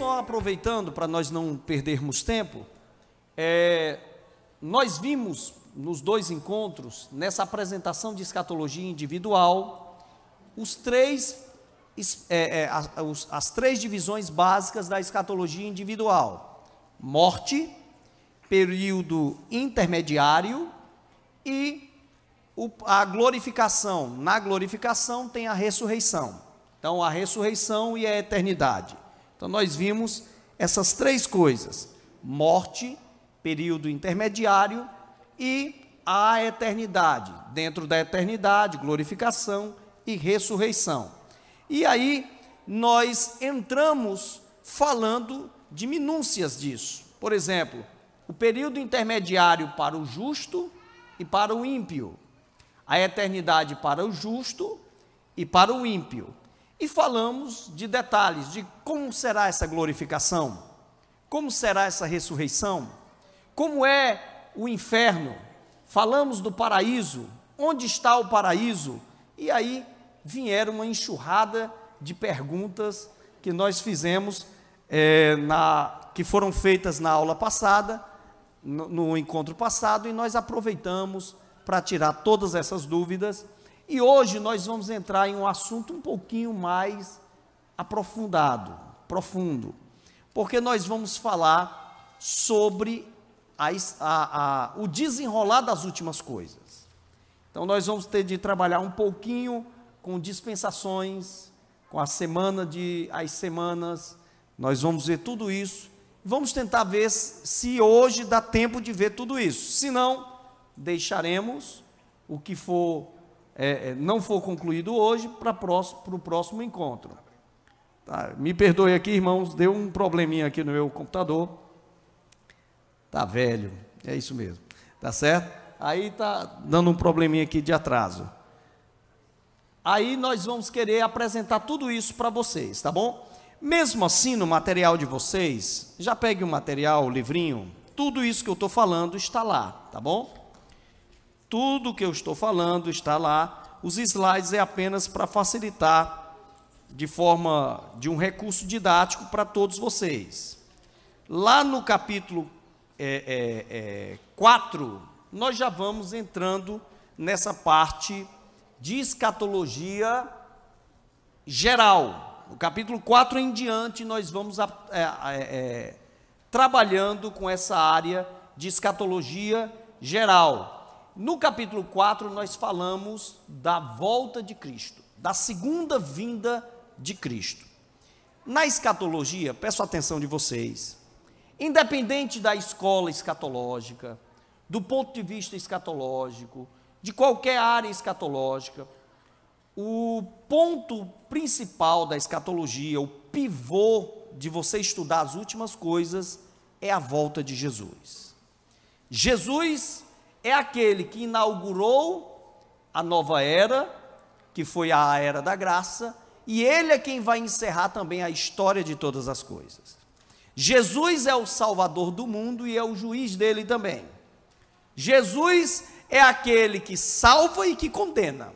só aproveitando para nós não perdermos tempo, é, nós vimos nos dois encontros, nessa apresentação de escatologia individual, os três, é, é, as, as três divisões básicas da escatologia individual: morte, período intermediário e a glorificação. Na glorificação tem a ressurreição. Então, a ressurreição e a eternidade. Então, nós vimos essas três coisas: morte, período intermediário e a eternidade. Dentro da eternidade, glorificação e ressurreição. E aí, nós entramos falando de minúcias disso. Por exemplo, o período intermediário para o justo e para o ímpio, a eternidade para o justo e para o ímpio. E falamos de detalhes de como será essa glorificação, como será essa ressurreição, como é o inferno, falamos do paraíso, onde está o paraíso, e aí vieram uma enxurrada de perguntas que nós fizemos, é, na, que foram feitas na aula passada, no, no encontro passado, e nós aproveitamos para tirar todas essas dúvidas e hoje nós vamos entrar em um assunto um pouquinho mais aprofundado, profundo, porque nós vamos falar sobre a, a, a, o desenrolar das últimas coisas. Então nós vamos ter de trabalhar um pouquinho com dispensações, com a semana de as semanas, nós vamos ver tudo isso. Vamos tentar ver se hoje dá tempo de ver tudo isso. Se não, deixaremos o que for é, é, não for concluído hoje, para o próximo encontro. Tá? Me perdoe aqui, irmãos, deu um probleminha aqui no meu computador. Tá velho, é isso mesmo. Tá certo? Aí tá dando um probleminha aqui de atraso. Aí nós vamos querer apresentar tudo isso para vocês, tá bom? Mesmo assim, no material de vocês, já pegue o material, o livrinho, tudo isso que eu estou falando está lá, tá bom? Tudo que eu estou falando está lá. Os slides é apenas para facilitar de forma de um recurso didático para todos vocês. Lá no capítulo é, é, é, 4, nós já vamos entrando nessa parte de escatologia geral. No capítulo 4 em diante, nós vamos é, é, é, trabalhando com essa área de escatologia geral. No capítulo 4, nós falamos da volta de Cristo, da segunda vinda de Cristo. Na escatologia, peço a atenção de vocês, independente da escola escatológica, do ponto de vista escatológico, de qualquer área escatológica, o ponto principal da escatologia, o pivô de você estudar as últimas coisas, é a volta de Jesus. Jesus é aquele que inaugurou a nova era, que foi a era da graça, e ele é quem vai encerrar também a história de todas as coisas. Jesus é o salvador do mundo e é o juiz dele também. Jesus é aquele que salva e que condena.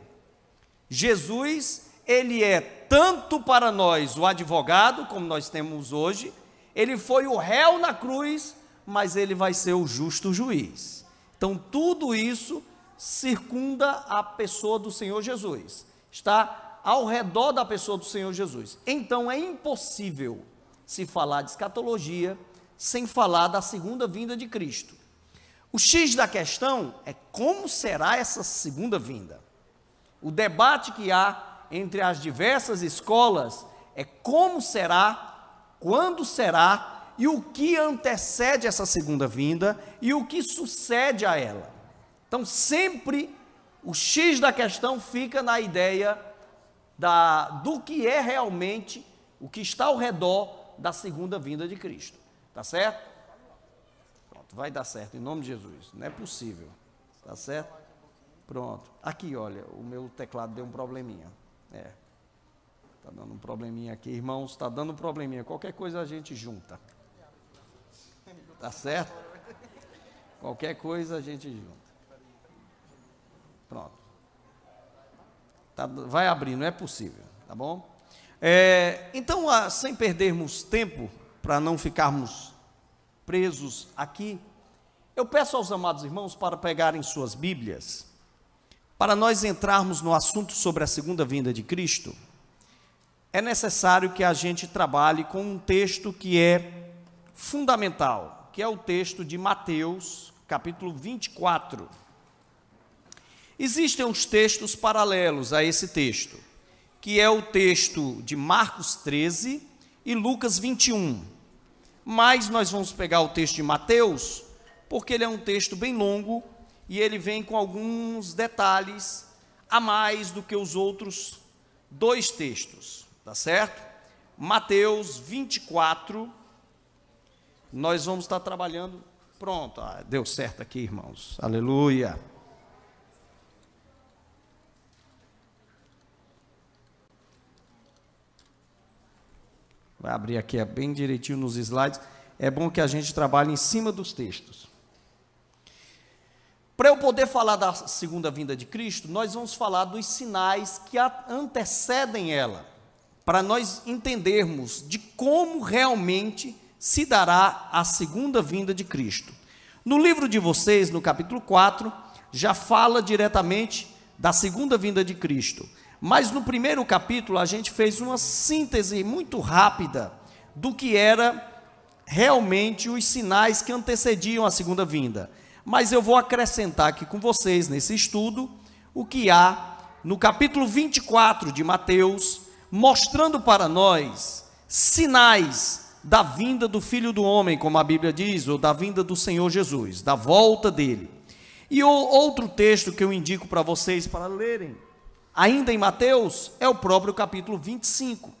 Jesus, ele é tanto para nós o advogado, como nós temos hoje, ele foi o réu na cruz, mas ele vai ser o justo juiz. Então, tudo isso circunda a pessoa do Senhor Jesus, está ao redor da pessoa do Senhor Jesus. Então, é impossível se falar de escatologia sem falar da segunda vinda de Cristo. O X da questão é como será essa segunda vinda. O debate que há entre as diversas escolas é como será, quando será e o que antecede essa segunda vinda e o que sucede a ela. Então, sempre o X da questão fica na ideia da, do que é realmente o que está ao redor da segunda vinda de Cristo. Tá certo? Pronto, vai dar certo, em nome de Jesus. Não é possível. Tá certo? Pronto. Aqui, olha, o meu teclado deu um probleminha. É. Tá dando um probleminha aqui, irmãos, está dando um probleminha. Qualquer coisa a gente junta. Tá certo? Qualquer coisa a gente junta. Pronto. Tá, vai abrir, não é possível, tá bom? É, então, sem perdermos tempo, para não ficarmos presos aqui, eu peço aos amados irmãos para pegarem suas Bíblias, para nós entrarmos no assunto sobre a segunda vinda de Cristo, é necessário que a gente trabalhe com um texto que é fundamental, que é o texto de Mateus, capítulo 24. Existem uns textos paralelos a esse texto, que é o texto de Marcos 13 e Lucas 21. Mas nós vamos pegar o texto de Mateus, porque ele é um texto bem longo e ele vem com alguns detalhes a mais do que os outros dois textos, tá certo? Mateus 24, nós vamos estar trabalhando. Pronto, ah, deu certo aqui, irmãos. Aleluia. Vai abrir aqui é bem direitinho nos slides. É bom que a gente trabalhe em cima dos textos. Para eu poder falar da segunda vinda de Cristo, nós vamos falar dos sinais que antecedem ela, para nós entendermos de como realmente se dará a segunda vinda de Cristo. No livro de vocês, no capítulo 4, já fala diretamente da segunda vinda de Cristo. Mas no primeiro capítulo a gente fez uma síntese muito rápida do que era realmente os sinais que antecediam a segunda vinda. Mas eu vou acrescentar aqui com vocês nesse estudo o que há no capítulo 24 de Mateus, mostrando para nós sinais da vinda do Filho do Homem, como a Bíblia diz, ou da vinda do Senhor Jesus, da volta dele. E o outro texto que eu indico para vocês para lerem ainda em Mateus, é o próprio capítulo 25.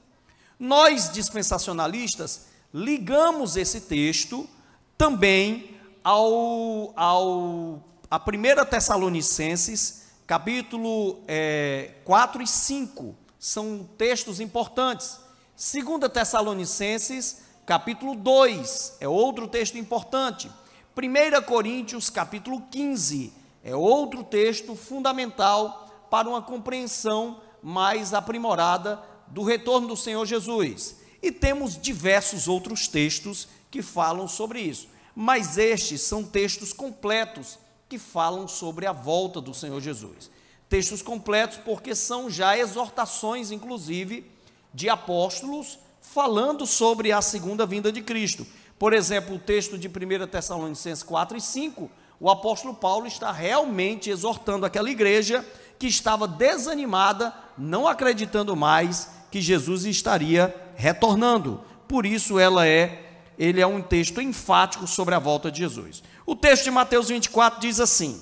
Nós, dispensacionalistas, ligamos esse texto também ao, ao a 1 Tessalonicenses, capítulo é, 4 e 5. São textos importantes. 2 Tessalonicenses, capítulo 2, é outro texto importante. 1 Coríntios, capítulo 15, é outro texto fundamental para uma compreensão mais aprimorada do retorno do Senhor Jesus. E temos diversos outros textos que falam sobre isso, mas estes são textos completos que falam sobre a volta do Senhor Jesus. Textos completos porque são já exortações, inclusive, de apóstolos falando sobre a segunda vinda de Cristo. Por exemplo, o texto de 1 Tessalonicenses 4 e 5, o apóstolo Paulo está realmente exortando aquela igreja que estava desanimada, não acreditando mais que Jesus estaria retornando. Por isso ela é, ele é um texto enfático sobre a volta de Jesus. O texto de Mateus 24 diz assim: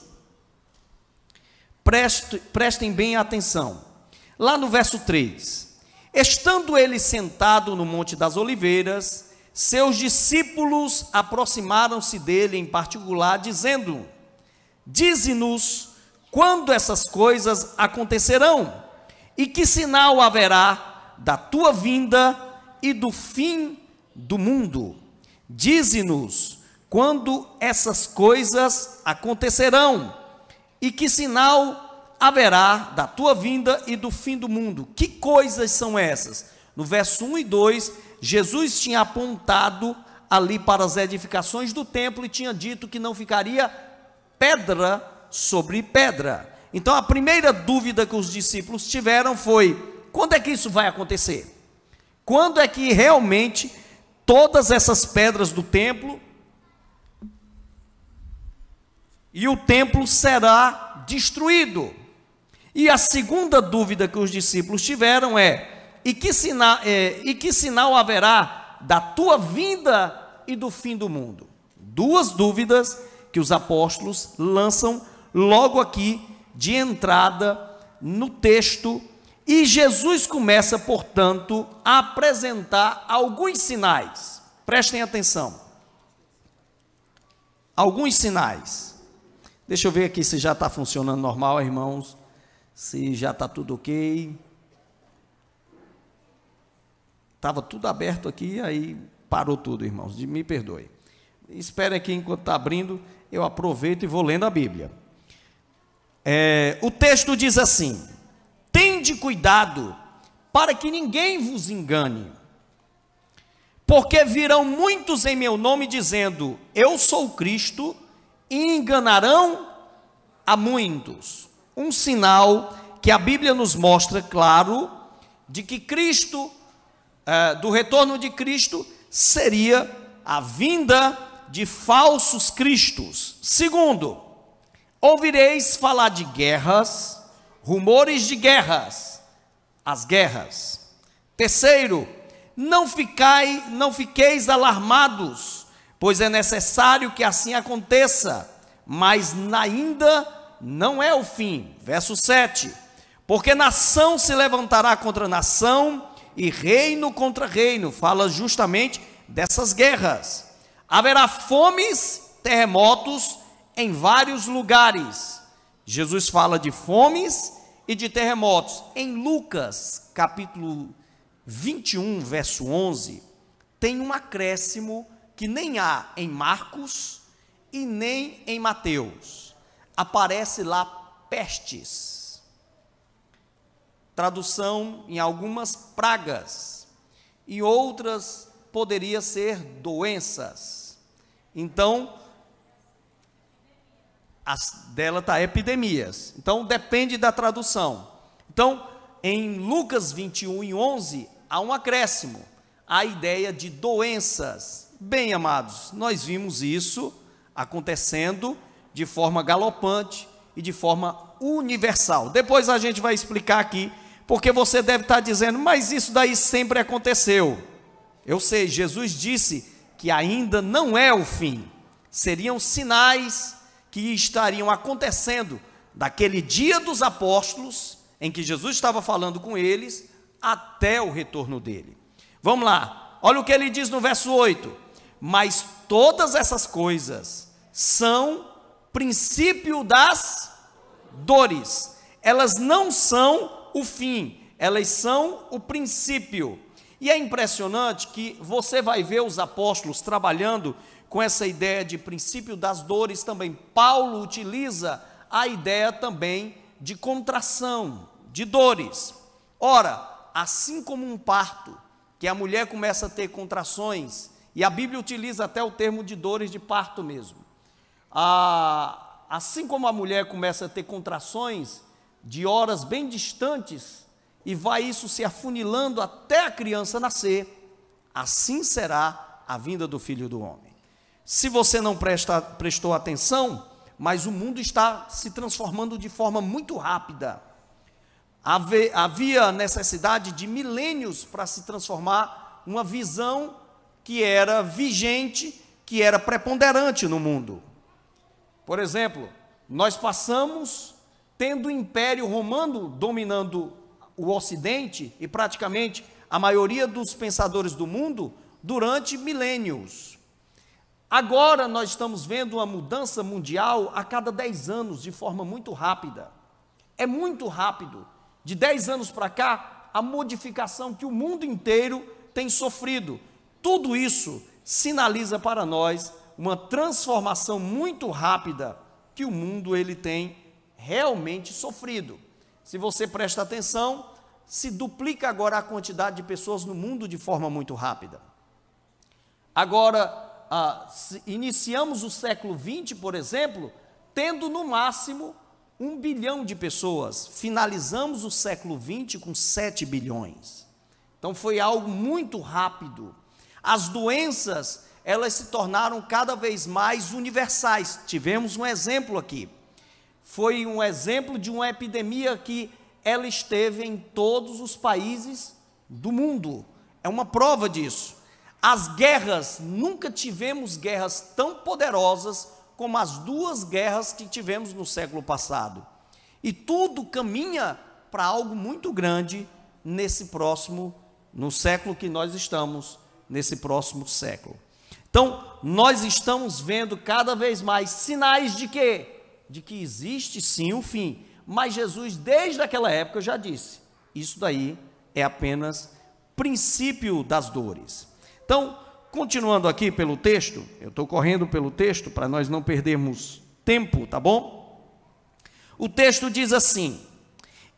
Preste, prestem bem atenção. Lá no verso 3: Estando ele sentado no Monte das Oliveiras, seus discípulos aproximaram-se dele em particular, dizendo: Dize-nos quando essas coisas acontecerão e que sinal haverá da tua vinda e do fim do mundo. Dize-nos quando essas coisas acontecerão e que sinal haverá da tua vinda e do fim do mundo. Que coisas são essas? No verso 1 e 2, Jesus tinha apontado ali para as edificações do templo e tinha dito que não ficaria pedra sobre pedra. Então a primeira dúvida que os discípulos tiveram foi: quando é que isso vai acontecer? Quando é que realmente todas essas pedras do templo e o templo será destruído? E a segunda dúvida que os discípulos tiveram é: e que, sinal, é, e que sinal haverá da tua vinda e do fim do mundo? Duas dúvidas que os apóstolos lançam logo aqui de entrada no texto, e Jesus começa, portanto, a apresentar alguns sinais. Prestem atenção. Alguns sinais. Deixa eu ver aqui se já está funcionando normal, irmãos. Se já está tudo ok. Estava tudo aberto aqui, aí parou tudo, irmãos. Me perdoe. Espere aqui enquanto está abrindo, eu aproveito e vou lendo a Bíblia. É, o texto diz assim: Tende cuidado para que ninguém vos engane, porque virão muitos em meu nome dizendo: Eu sou Cristo, e enganarão a muitos. Um sinal que a Bíblia nos mostra, claro, de que Cristo, é, do retorno de Cristo, seria a vinda de falsos cristos. Segundo, ouvireis falar de guerras, rumores de guerras, as guerras. Terceiro, não ficai, não fiqueis alarmados, pois é necessário que assim aconteça, mas ainda não é o fim. Verso 7. Porque nação se levantará contra nação e reino contra reino. Fala justamente dessas guerras. Haverá fomes, terremotos em vários lugares. Jesus fala de fomes e de terremotos. Em Lucas, capítulo 21, verso 11, tem um acréscimo que nem há em Marcos e nem em Mateus. Aparece lá pestes. Tradução em algumas pragas e outras poderia ser doenças. Então, as dela está epidemias. Então depende da tradução. Então, em Lucas 21 e 11, há um acréscimo, a ideia de doenças. Bem, amados, nós vimos isso acontecendo de forma galopante e de forma universal. Depois a gente vai explicar aqui, porque você deve estar dizendo, mas isso daí sempre aconteceu. Eu sei, Jesus disse que ainda não é o fim, seriam sinais que estariam acontecendo daquele dia dos apóstolos, em que Jesus estava falando com eles, até o retorno dele. Vamos lá, olha o que ele diz no verso 8: Mas todas essas coisas são princípio das dores, elas não são o fim, elas são o princípio. E é impressionante que você vai ver os apóstolos trabalhando com essa ideia de princípio das dores também. Paulo utiliza a ideia também de contração, de dores. Ora, assim como um parto, que a mulher começa a ter contrações, e a Bíblia utiliza até o termo de dores de parto mesmo. Ah, assim como a mulher começa a ter contrações de horas bem distantes, e vai isso se afunilando até a criança nascer, assim será a vinda do Filho do Homem. Se você não presta, prestou atenção, mas o mundo está se transformando de forma muito rápida havia necessidade de milênios para se transformar uma visão que era vigente, que era preponderante no mundo. Por exemplo, nós passamos tendo o Império Romano dominando o Ocidente e praticamente a maioria dos pensadores do mundo durante milênios. Agora nós estamos vendo uma mudança mundial a cada 10 anos de forma muito rápida. É muito rápido de 10 anos para cá, a modificação que o mundo inteiro tem sofrido. Tudo isso sinaliza para nós uma transformação muito rápida que o mundo ele tem realmente sofrido. Se você presta atenção, se duplica agora a quantidade de pessoas no mundo de forma muito rápida. Agora, ah, iniciamos o século XX, por exemplo, tendo no máximo um bilhão de pessoas. Finalizamos o século XX com 7 bilhões. Então foi algo muito rápido. As doenças, elas se tornaram cada vez mais universais. Tivemos um exemplo aqui. Foi um exemplo de uma epidemia que ela esteve em todos os países do mundo. É uma prova disso. As guerras, nunca tivemos guerras tão poderosas como as duas guerras que tivemos no século passado. E tudo caminha para algo muito grande nesse próximo, no século que nós estamos, nesse próximo século. Então, nós estamos vendo cada vez mais sinais de quê? De que existe sim um fim. Mas Jesus, desde aquela época, já disse: isso daí é apenas princípio das dores. Então, Continuando aqui pelo texto, eu estou correndo pelo texto para nós não perdermos tempo, tá bom? O texto diz assim: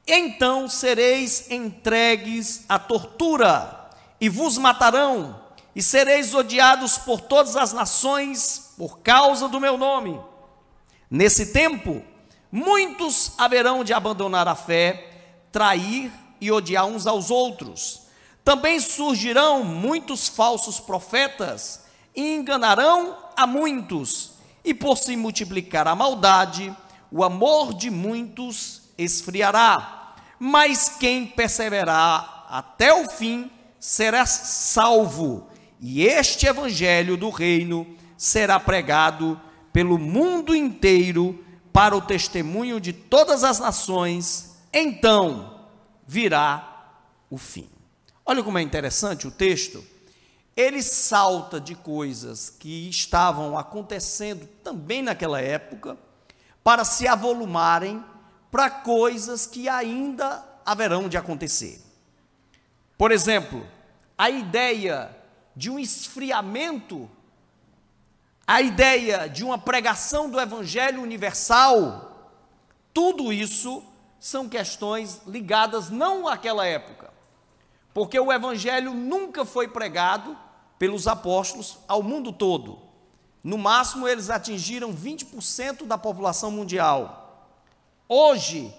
Então sereis entregues à tortura, e vos matarão, e sereis odiados por todas as nações por causa do meu nome. Nesse tempo, muitos haverão de abandonar a fé, trair e odiar uns aos outros. Também surgirão muitos falsos profetas e enganarão a muitos. E por se multiplicar a maldade, o amor de muitos esfriará. Mas quem perseverar até o fim será salvo. E este evangelho do reino será pregado pelo mundo inteiro para o testemunho de todas as nações. Então virá o fim. Olha como é interessante o texto. Ele salta de coisas que estavam acontecendo também naquela época para se avolumarem para coisas que ainda haverão de acontecer. Por exemplo, a ideia de um esfriamento, a ideia de uma pregação do evangelho universal, tudo isso são questões ligadas não àquela época, porque o evangelho nunca foi pregado pelos apóstolos ao mundo todo. No máximo, eles atingiram 20% da população mundial. Hoje,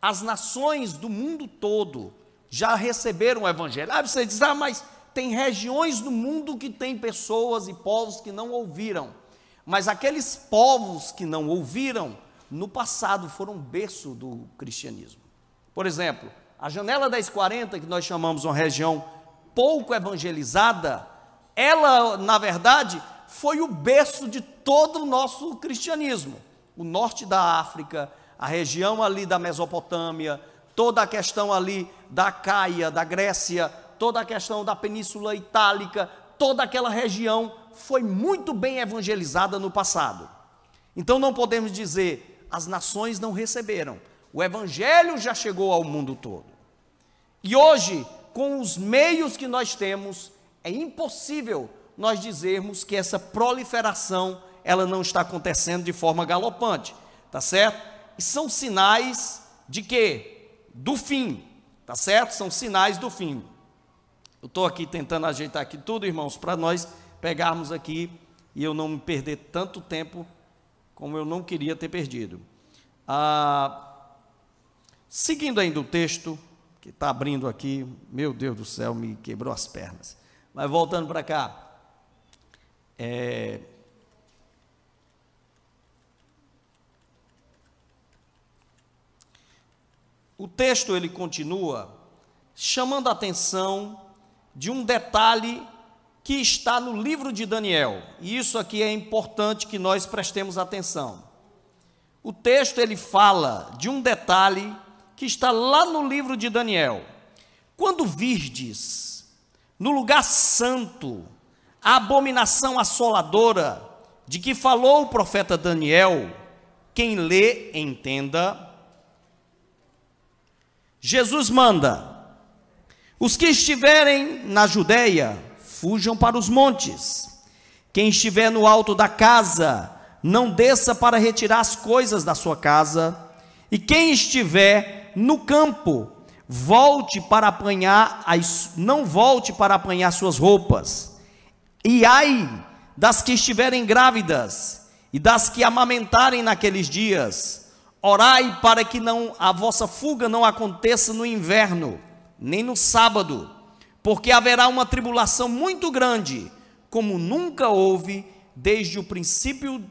as nações do mundo todo já receberam o Evangelho. Ah, você diz, ah, mas tem regiões do mundo que tem pessoas e povos que não ouviram. Mas aqueles povos que não ouviram, no passado foram berço do cristianismo. Por exemplo, a janela 1040, que nós chamamos uma região pouco evangelizada, ela, na verdade, foi o berço de todo o nosso cristianismo. O norte da África, a região ali da Mesopotâmia, toda a questão ali da Caia, da Grécia, toda a questão da Península Itálica, toda aquela região foi muito bem evangelizada no passado. Então não podemos dizer as nações não receberam. O evangelho já chegou ao mundo todo. E hoje, com os meios que nós temos, é impossível nós dizermos que essa proliferação ela não está acontecendo de forma galopante, tá certo? E são sinais de quê? Do fim, tá certo? São sinais do fim. Eu estou aqui tentando ajeitar aqui tudo, irmãos, para nós pegarmos aqui e eu não me perder tanto tempo como eu não queria ter perdido. Ah, seguindo ainda o texto, que está abrindo aqui, meu Deus do céu, me quebrou as pernas. Mas voltando para cá, é, o texto ele continua chamando a atenção de um detalhe que está no livro de Daniel. E isso aqui é importante que nós prestemos atenção. O texto ele fala de um detalhe que está lá no livro de Daniel. Quando virdes no lugar santo a abominação assoladora de que falou o profeta Daniel, quem lê, entenda. Jesus manda: os que estiverem na Judéia, fujam para os montes. Quem estiver no alto da casa, não desça para retirar as coisas da sua casa. E quem estiver no campo, volte para apanhar as, não volte para apanhar suas roupas e ai das que estiverem grávidas e das que amamentarem naqueles dias. Orai para que não a vossa fuga não aconteça no inverno, nem no sábado, porque haverá uma tribulação muito grande, como nunca houve desde o princípio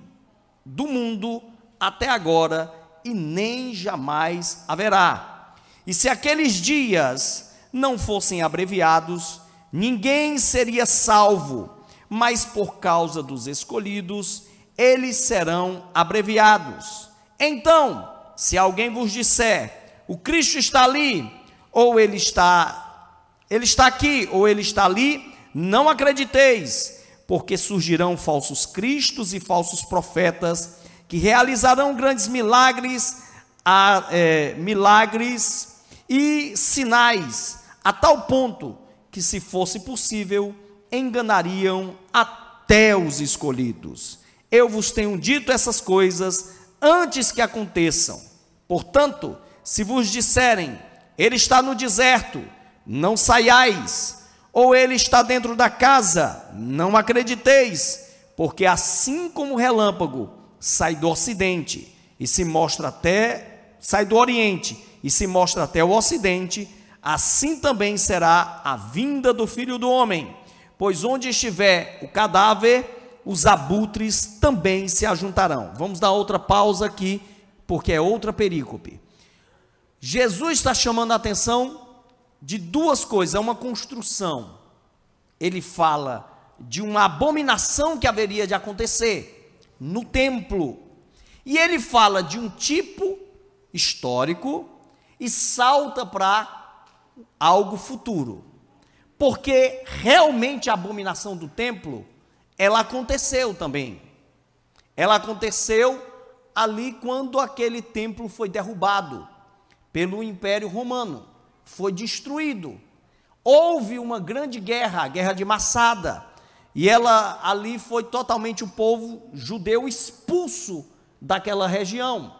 do mundo até agora, e nem jamais haverá. E se aqueles dias não fossem abreviados, ninguém seria salvo mas por causa dos escolhidos, eles serão abreviados. Então, se alguém vos disser, o Cristo está ali, ou ele está ele está aqui, ou ele está ali, não acrediteis, porque surgirão falsos cristos e falsos profetas que realizarão grandes milagres, a, é, milagres e sinais, a tal ponto que, se fosse possível, enganariam até os escolhidos. Eu vos tenho dito essas coisas antes que aconteçam. Portanto, se vos disserem, ele está no deserto, não saiais, ou ele está dentro da casa? Não acrediteis, porque assim como o relâmpago sai do ocidente e se mostra até sai do oriente e se mostra até o ocidente, assim também será a vinda do Filho do homem. Pois onde estiver o cadáver, os abutres também se ajuntarão. Vamos dar outra pausa aqui, porque é outra perícope. Jesus está chamando a atenção de duas coisas, é uma construção. Ele fala de uma abominação que haveria de acontecer no templo. E ele fala de um tipo histórico e salta para algo futuro. Porque realmente a abominação do templo, ela aconteceu também. Ela aconteceu ali quando aquele templo foi derrubado pelo Império Romano, foi destruído. Houve uma grande guerra, a guerra de Massada, e ela ali foi totalmente o povo judeu expulso daquela região,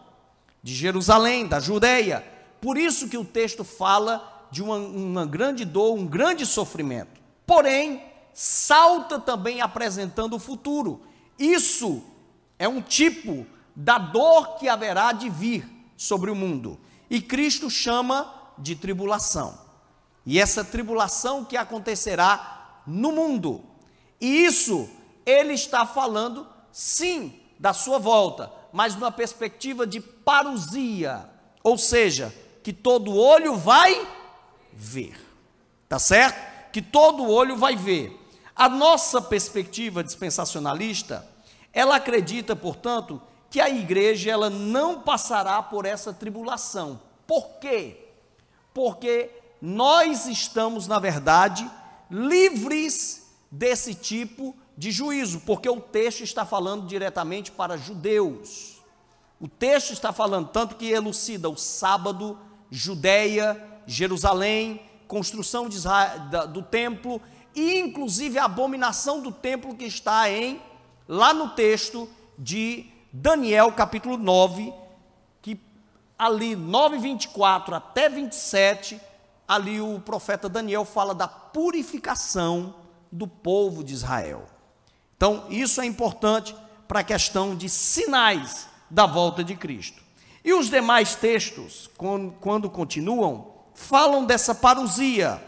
de Jerusalém, da Judeia. Por isso que o texto fala de uma, uma grande dor, um grande sofrimento. Porém, salta também apresentando o futuro. Isso é um tipo da dor que haverá de vir sobre o mundo. E Cristo chama de tribulação. E essa tribulação que acontecerá no mundo. E isso ele está falando, sim, da sua volta, mas numa perspectiva de parousia, ou seja, que todo olho vai ver. Tá certo? Que todo olho vai ver. A nossa perspectiva dispensacionalista, ela acredita, portanto, que a igreja ela não passará por essa tribulação. Por quê? Porque nós estamos, na verdade, livres desse tipo de juízo, porque o texto está falando diretamente para judeus. O texto está falando tanto que elucida o sábado Judéia, Jerusalém, construção Israel, do templo e inclusive a abominação do templo que está em lá no texto de Daniel capítulo 9, que ali 9:24 até 27, ali o profeta Daniel fala da purificação do povo de Israel. Então, isso é importante para a questão de sinais da volta de Cristo. E os demais textos, quando continuam, falam dessa parousia.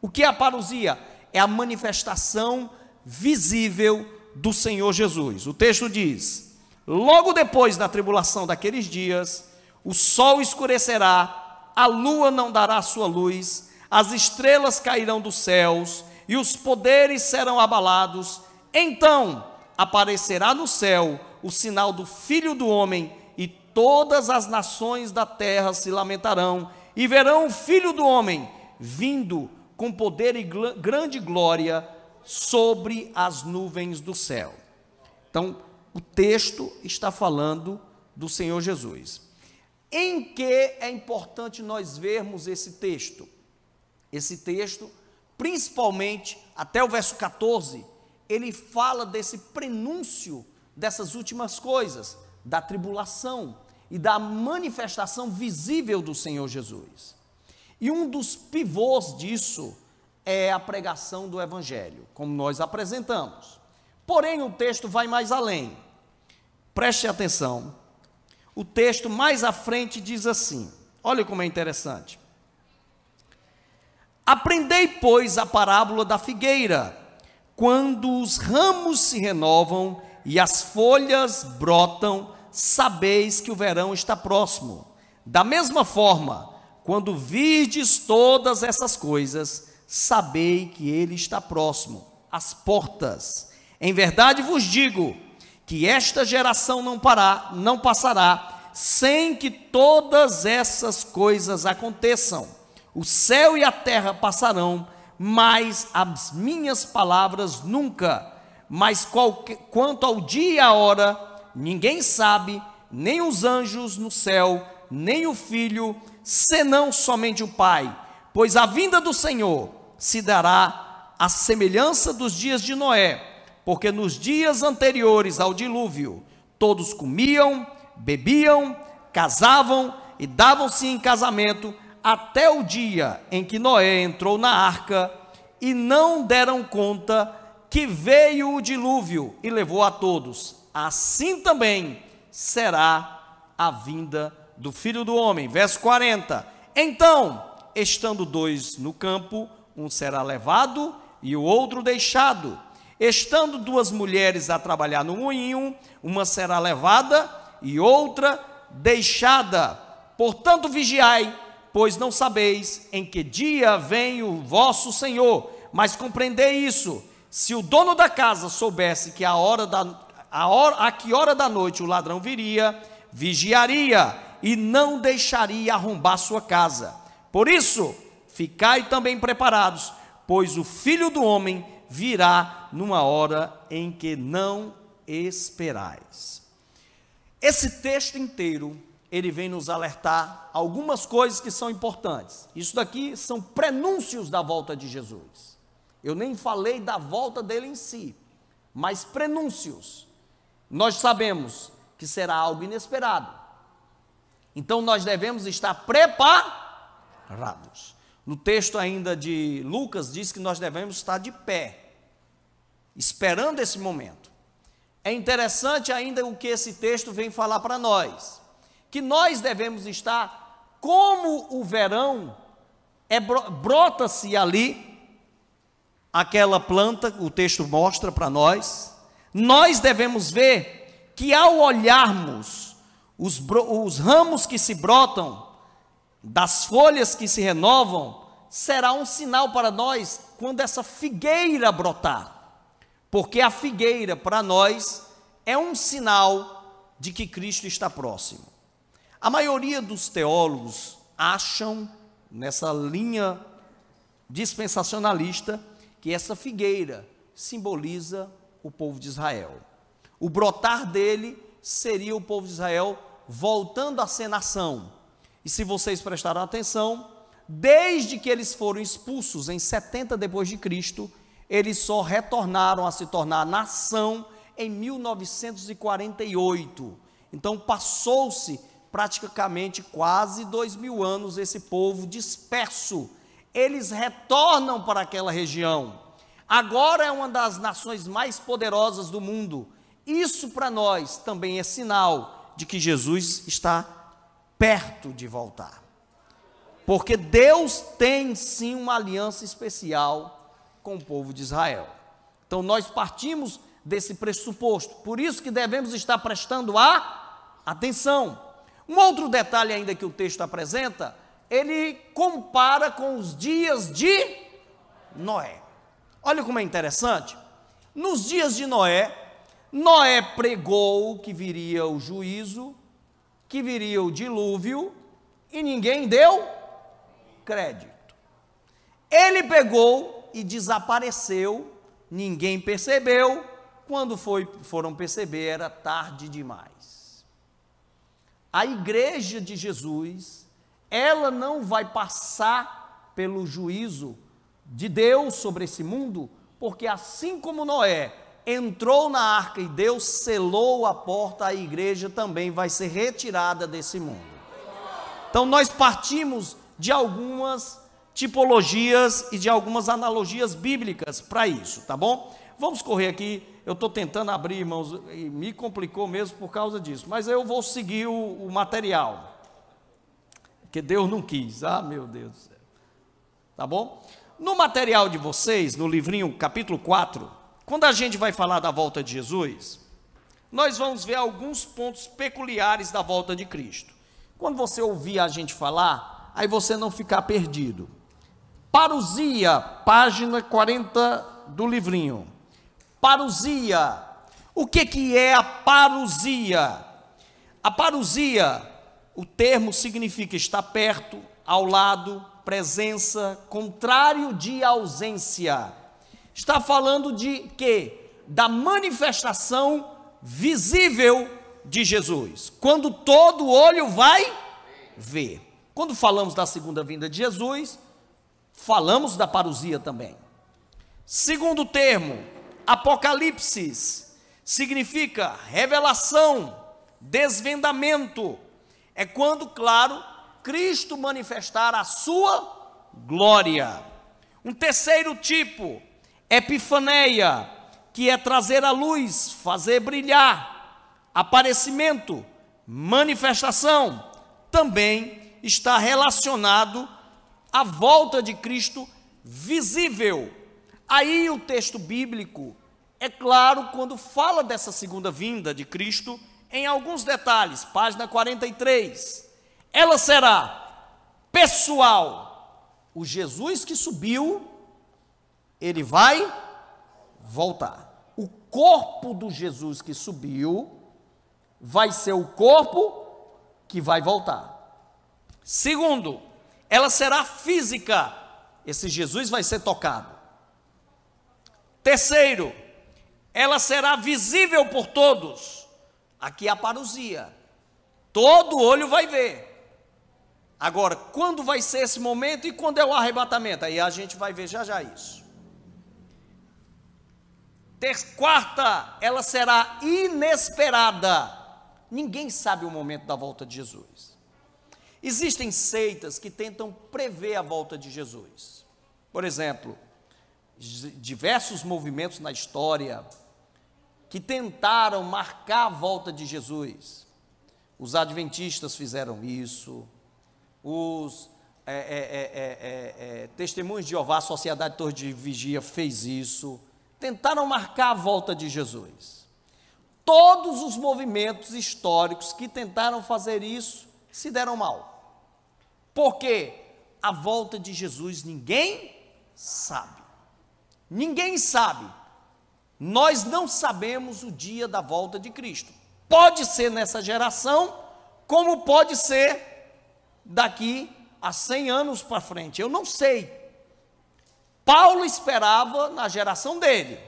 O que é a parousia? É a manifestação visível do Senhor Jesus. O texto diz: Logo depois da tribulação daqueles dias, o sol escurecerá, a lua não dará sua luz, as estrelas cairão dos céus e os poderes serão abalados. Então aparecerá no céu o sinal do Filho do Homem todas as nações da terra se lamentarão e verão o filho do homem vindo com poder e grande glória sobre as nuvens do céu. Então, o texto está falando do Senhor Jesus. Em que é importante nós vermos esse texto? Esse texto, principalmente até o verso 14, ele fala desse prenúncio dessas últimas coisas, da tribulação, e da manifestação visível do Senhor Jesus. E um dos pivôs disso é a pregação do Evangelho, como nós apresentamos. Porém, o texto vai mais além. Preste atenção. O texto mais à frente diz assim: olha como é interessante. Aprendei, pois, a parábola da figueira. Quando os ramos se renovam e as folhas brotam, sabeis que o verão está próximo. Da mesma forma, quando virdes todas essas coisas, sabei que ele está próximo, às portas. Em verdade vos digo que esta geração não pará, não passará sem que todas essas coisas aconteçam. O céu e a terra passarão, mas as minhas palavras nunca. Mas quanto ao dia e a hora, ninguém sabe, nem os anjos no céu, nem o filho, senão somente o Pai. Pois a vinda do Senhor se dará à semelhança dos dias de Noé, porque nos dias anteriores ao dilúvio, todos comiam, bebiam, casavam e davam-se em casamento, até o dia em que Noé entrou na arca e não deram conta que veio o dilúvio e levou a todos. Assim também será a vinda do filho do homem. Verso 40. Então, estando dois no campo, um será levado e o outro deixado. Estando duas mulheres a trabalhar no moinho, uma será levada e outra deixada. Portanto, vigiai, pois não sabeis em que dia vem o vosso Senhor. Mas compreendei isso: se o dono da casa soubesse que a hora da a, hora, a que hora da noite o ladrão viria, vigiaria e não deixaria arrombar sua casa. Por isso, ficai também preparados, pois o filho do homem virá numa hora em que não esperais. Esse texto inteiro, ele vem nos alertar algumas coisas que são importantes. Isso daqui são prenúncios da volta de Jesus. Eu nem falei da volta dele em si, mas prenúncios. Nós sabemos que será algo inesperado. Então nós devemos estar preparados. No texto ainda de Lucas diz que nós devemos estar de pé, esperando esse momento. É interessante ainda o que esse texto vem falar para nós, que nós devemos estar como o verão é brota-se ali aquela planta, o texto mostra para nós, nós devemos ver que ao olharmos os, os ramos que se brotam, das folhas que se renovam, será um sinal para nós quando essa figueira brotar. Porque a figueira, para nós, é um sinal de que Cristo está próximo. A maioria dos teólogos acham, nessa linha dispensacionalista, que essa figueira simboliza o povo de Israel. O brotar dele seria o povo de Israel voltando a ser nação. E se vocês prestaram atenção, desde que eles foram expulsos em 70 depois de Cristo, eles só retornaram a se tornar nação em 1948. Então passou-se praticamente quase dois mil anos esse povo disperso. Eles retornam para aquela região. Agora é uma das nações mais poderosas do mundo. Isso para nós também é sinal de que Jesus está perto de voltar. Porque Deus tem sim uma aliança especial com o povo de Israel. Então nós partimos desse pressuposto. Por isso que devemos estar prestando a atenção. Um outro detalhe ainda que o texto apresenta, ele compara com os dias de Noé. Olha como é interessante. Nos dias de Noé, Noé pregou que viria o juízo, que viria o dilúvio, e ninguém deu crédito. Ele pegou e desapareceu, ninguém percebeu, quando foi, foram perceber era tarde demais. A igreja de Jesus, ela não vai passar pelo juízo de Deus sobre esse mundo, porque assim como Noé entrou na arca e Deus selou a porta, a igreja também vai ser retirada desse mundo. Então nós partimos de algumas tipologias e de algumas analogias bíblicas para isso, tá bom? Vamos correr aqui. Eu estou tentando abrir, irmãos, e me complicou mesmo por causa disso, mas eu vou seguir o, o material. Que Deus não quis. Ah, meu Deus do céu. Tá bom? No material de vocês, no livrinho capítulo 4, quando a gente vai falar da volta de Jesus, nós vamos ver alguns pontos peculiares da volta de Cristo. Quando você ouvir a gente falar, aí você não ficar perdido. Parousia, página 40 do livrinho. Parousia. O que, que é a parousia? A parousia, o termo significa estar perto, ao lado, presença, contrário de ausência. Está falando de quê? Da manifestação visível de Jesus. Quando todo olho vai ver. Quando falamos da segunda vinda de Jesus, falamos da parousia também. Segundo termo, Apocalipse significa revelação, desvendamento. É quando, claro, Cristo manifestar a sua glória. Um terceiro tipo, epifaneia, que é trazer a luz, fazer brilhar, aparecimento, manifestação, também está relacionado à volta de Cristo visível. Aí o texto bíblico é claro quando fala dessa segunda vinda de Cristo em alguns detalhes, página 43. Ela será pessoal. O Jesus que subiu, ele vai voltar. O corpo do Jesus que subiu vai ser o corpo que vai voltar. Segundo, ela será física. Esse Jesus vai ser tocado. Terceiro, ela será visível por todos. Aqui é a parousia. Todo olho vai ver. Agora, quando vai ser esse momento e quando é o arrebatamento? Aí a gente vai ver já já isso. Ter, quarta, ela será inesperada. Ninguém sabe o momento da volta de Jesus. Existem seitas que tentam prever a volta de Jesus. Por exemplo, diversos movimentos na história que tentaram marcar a volta de Jesus. Os adventistas fizeram isso, os é, é, é, Testemunhos de Jeová, a Sociedade Torre de Vigia fez isso, tentaram marcar a volta de Jesus. Todos os movimentos históricos que tentaram fazer isso se deram mal. Porque a volta de Jesus ninguém sabe. Ninguém sabe. Nós não sabemos o dia da volta de Cristo. Pode ser nessa geração, como pode ser daqui a 100 anos para frente. Eu não sei. Paulo esperava na geração dele.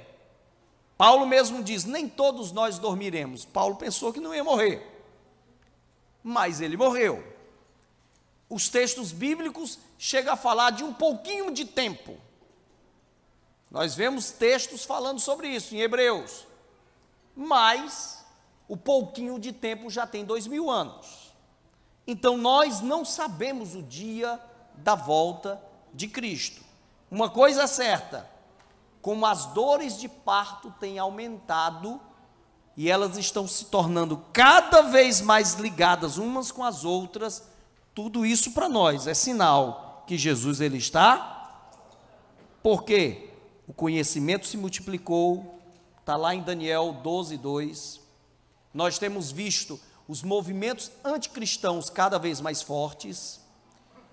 Paulo mesmo diz: nem todos nós dormiremos. Paulo pensou que não ia morrer, mas ele morreu. Os textos bíblicos chegam a falar de um pouquinho de tempo. Nós vemos textos falando sobre isso em Hebreus, mas o pouquinho de tempo já tem dois mil anos. Então nós não sabemos o dia da volta de Cristo. Uma coisa é certa, como as dores de parto têm aumentado e elas estão se tornando cada vez mais ligadas umas com as outras, tudo isso para nós é sinal que Jesus ele está. Porque o conhecimento se multiplicou, está lá em Daniel 12, 2. Nós temos visto os movimentos anticristãos cada vez mais fortes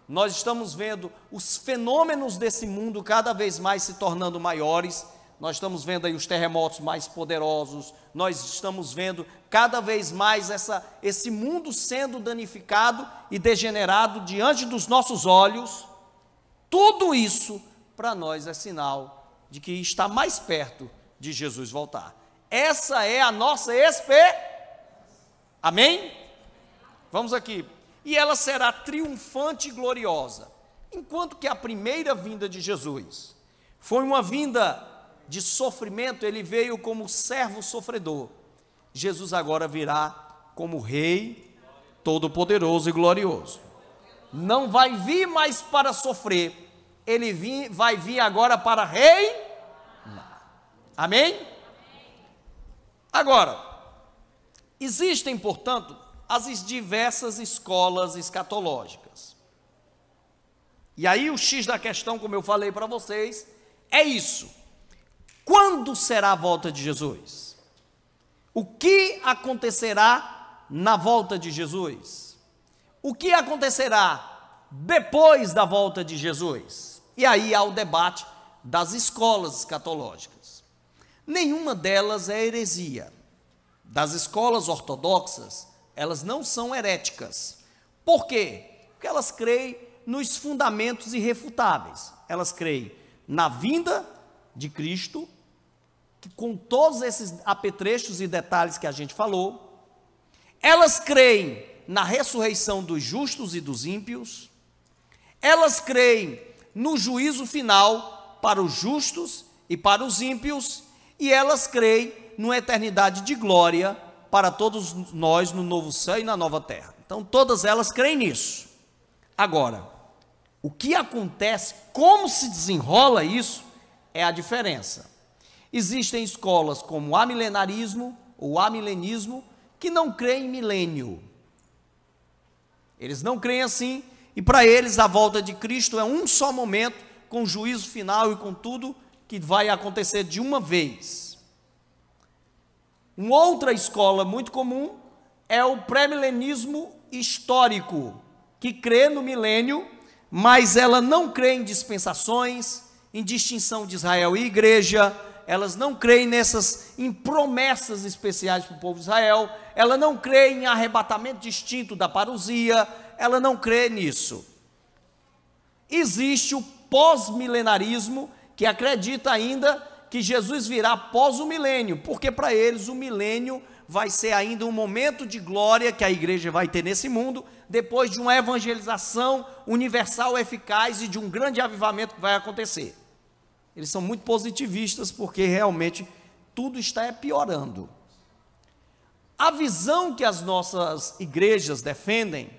nós estamos vendo os fenômenos desse mundo cada vez mais se tornando maiores. Nós estamos vendo aí os terremotos mais poderosos, nós estamos vendo cada vez mais essa, esse mundo sendo danificado e degenerado diante dos nossos olhos. Tudo isso para nós é sinal de que está mais perto de Jesus voltar. Essa é a nossa esperança. Amém? Vamos aqui, e ela será triunfante e gloriosa. Enquanto que a primeira vinda de Jesus foi uma vinda de sofrimento, ele veio como servo sofredor. Jesus agora virá como Rei todo-poderoso e glorioso. Não vai vir mais para sofrer, ele vai vir agora para Rei. Amém? Agora, existem, portanto, as diversas escolas escatológicas. E aí o X da questão, como eu falei para vocês, é isso. Quando será a volta de Jesus? O que acontecerá na volta de Jesus? O que acontecerá depois da volta de Jesus? E aí há o debate das escolas escatológicas. Nenhuma delas é heresia. Das escolas ortodoxas, elas não são heréticas. Por quê? Porque elas creem nos fundamentos irrefutáveis. Elas creem na vinda de Cristo, que com todos esses apetrechos e detalhes que a gente falou, elas creem na ressurreição dos justos e dos ímpios, elas creem no juízo final para os justos e para os ímpios, e elas creem numa eternidade de glória para todos nós no novo céu e na nova terra. Então, todas elas creem nisso. Agora, O que acontece, como se desenrola isso, é a diferença. Existem escolas como o amilenarismo ou amilenismo que não creem em milênio. Eles não creem assim, e para eles a volta de Cristo é um só momento, com juízo final e com tudo que vai acontecer de uma vez. Uma outra escola muito comum é o pré-milenismo histórico, que crê no milênio, mas ela não crê em dispensações, em distinção de Israel e igreja, elas não creem nessas em promessas especiais para o povo de Israel, ela não crê em arrebatamento distinto da parousia, ela não crê nisso. Existe o pós-milenarismo, que acredita ainda que Jesus virá após o milênio, porque para eles o milênio vai ser ainda um momento de glória que a igreja vai ter nesse mundo, depois de uma evangelização universal eficaz e de um grande avivamento que vai acontecer. Eles são muito positivistas porque realmente tudo está piorando. A visão que as nossas igrejas defendem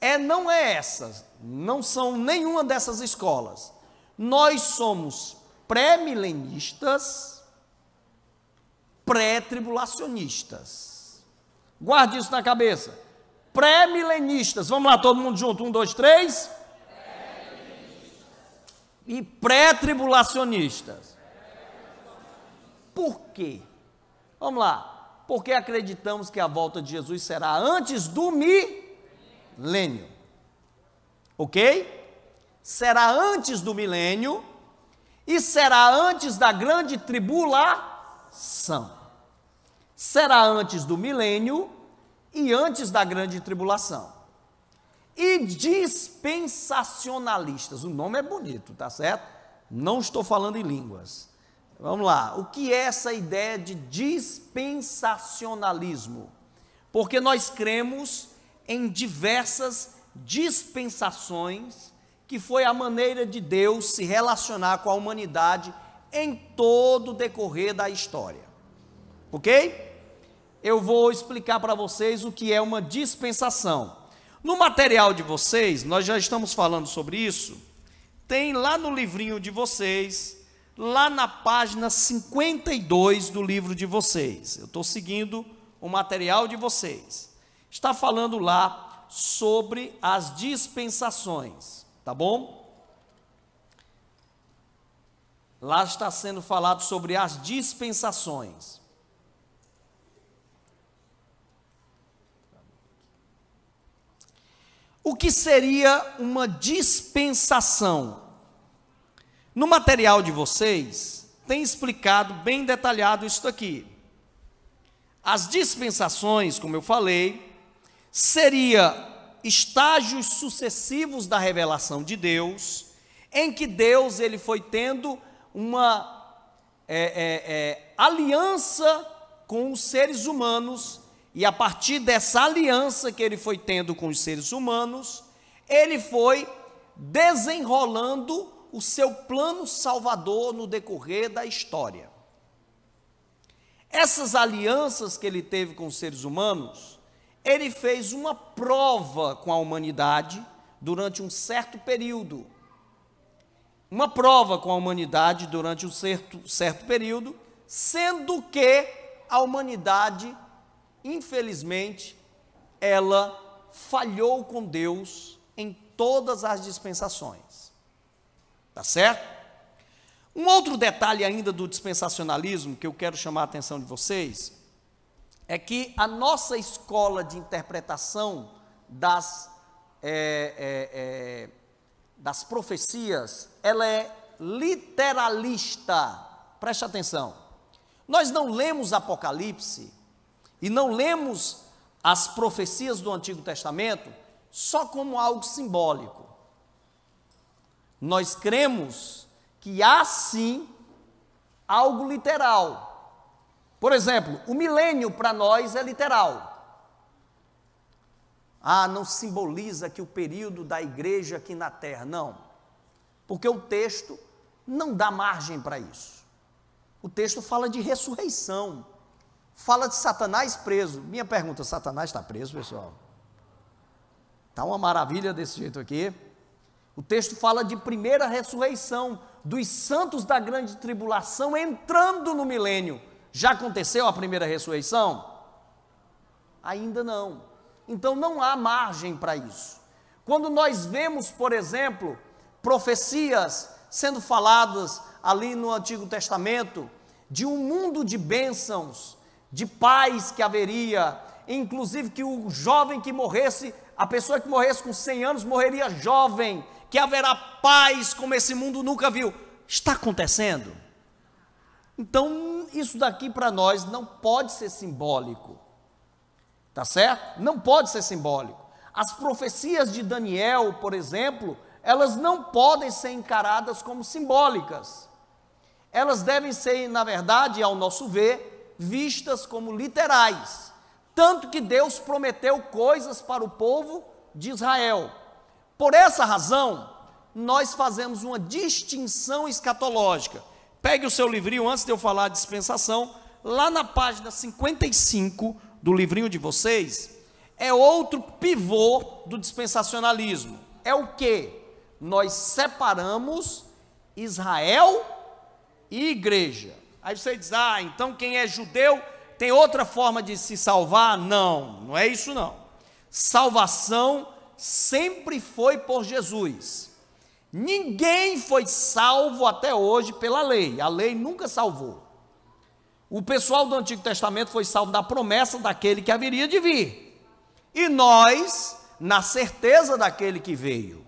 é não é essa, não são nenhuma dessas escolas. Nós somos pré-milenistas, pré-tribulacionistas. Guarde isso na cabeça. Pré-milenistas. Vamos lá, todo mundo junto. Um, dois, três. E pré-tribulacionistas. Por quê? Vamos lá. Porque acreditamos que a volta de Jesus será antes do milênio. Ok? Será antes do milênio e será antes da grande tribulação. Será antes do milênio e antes da grande tribulação. E dispensacionalistas, o nome é bonito, tá certo? Não estou falando em línguas. Vamos lá, o que é essa ideia de dispensacionalismo? Porque nós cremos em diversas dispensações que foi a maneira de Deus se relacionar com a humanidade em todo o decorrer da história. Ok? Eu vou explicar para vocês o que é uma dispensação. No material de vocês, nós já estamos falando sobre isso, tem lá no livrinho de vocês, lá na página 52 do livro de vocês. Eu estou seguindo o material de vocês. Está falando lá sobre as dispensações. Tá bom? Lá está sendo falado sobre as dispensações. O que seria uma dispensação? No material de vocês, tem explicado bem detalhado isso aqui. As dispensações, como eu falei, seria estágios sucessivos da revelação de Deus, em que Deus ele foi tendo uma é, é, é, aliança com os seres humanos, e a partir dessa aliança que ele foi tendo com os seres humanos, ele foi desenrolando o seu plano salvador no decorrer da história. Essas alianças que ele teve com os seres humanos, ele fez uma prova com a humanidade durante um certo período. Uma prova com a humanidade durante um certo, certo período, sendo que a humanidade, infelizmente, ela falhou com Deus em todas as dispensações. Tá certo? Um outro detalhe ainda do dispensacionalismo que eu quero chamar a atenção de vocês é que a nossa escola de interpretação das, é, é, é, das profecias, ela é literalista. Preste atenção. Nós não lemos Apocalipse e não lemos as profecias do Antigo Testamento só como algo simbólico. Nós cremos que há sim algo literal por exemplo, o milênio para nós é literal. Ah, não simboliza que o período da igreja aqui na terra, não. Porque o texto não dá margem para isso. O texto fala de ressurreição, fala de Satanás preso. Minha pergunta: Satanás está preso, pessoal? Está uma maravilha desse jeito aqui. O texto fala de primeira ressurreição, dos santos da grande tribulação entrando no milênio. Já aconteceu a primeira ressurreição? Ainda não. Então não há margem para isso. Quando nós vemos, por exemplo, profecias sendo faladas ali no Antigo Testamento, de um mundo de bênçãos, de paz que haveria, inclusive que o jovem que morresse, a pessoa que morresse com 100 anos morreria jovem, que haverá paz como esse mundo nunca viu. Está acontecendo? Então, isso daqui para nós não pode ser simbólico. Tá certo? Não pode ser simbólico. As profecias de Daniel, por exemplo, elas não podem ser encaradas como simbólicas. Elas devem ser, na verdade, ao nosso ver, vistas como literais. Tanto que Deus prometeu coisas para o povo de Israel. Por essa razão, nós fazemos uma distinção escatológica. Pegue o seu livrinho antes de eu falar de dispensação, lá na página 55 do livrinho de vocês, é outro pivô do dispensacionalismo. É o que? nós separamos Israel e igreja. Aí você diz: ah, então quem é judeu tem outra forma de se salvar? Não, não é isso não. Salvação sempre foi por Jesus. Ninguém foi salvo até hoje pela lei. A lei nunca salvou. O pessoal do Antigo Testamento foi salvo da promessa daquele que haveria de vir. E nós, na certeza daquele que veio.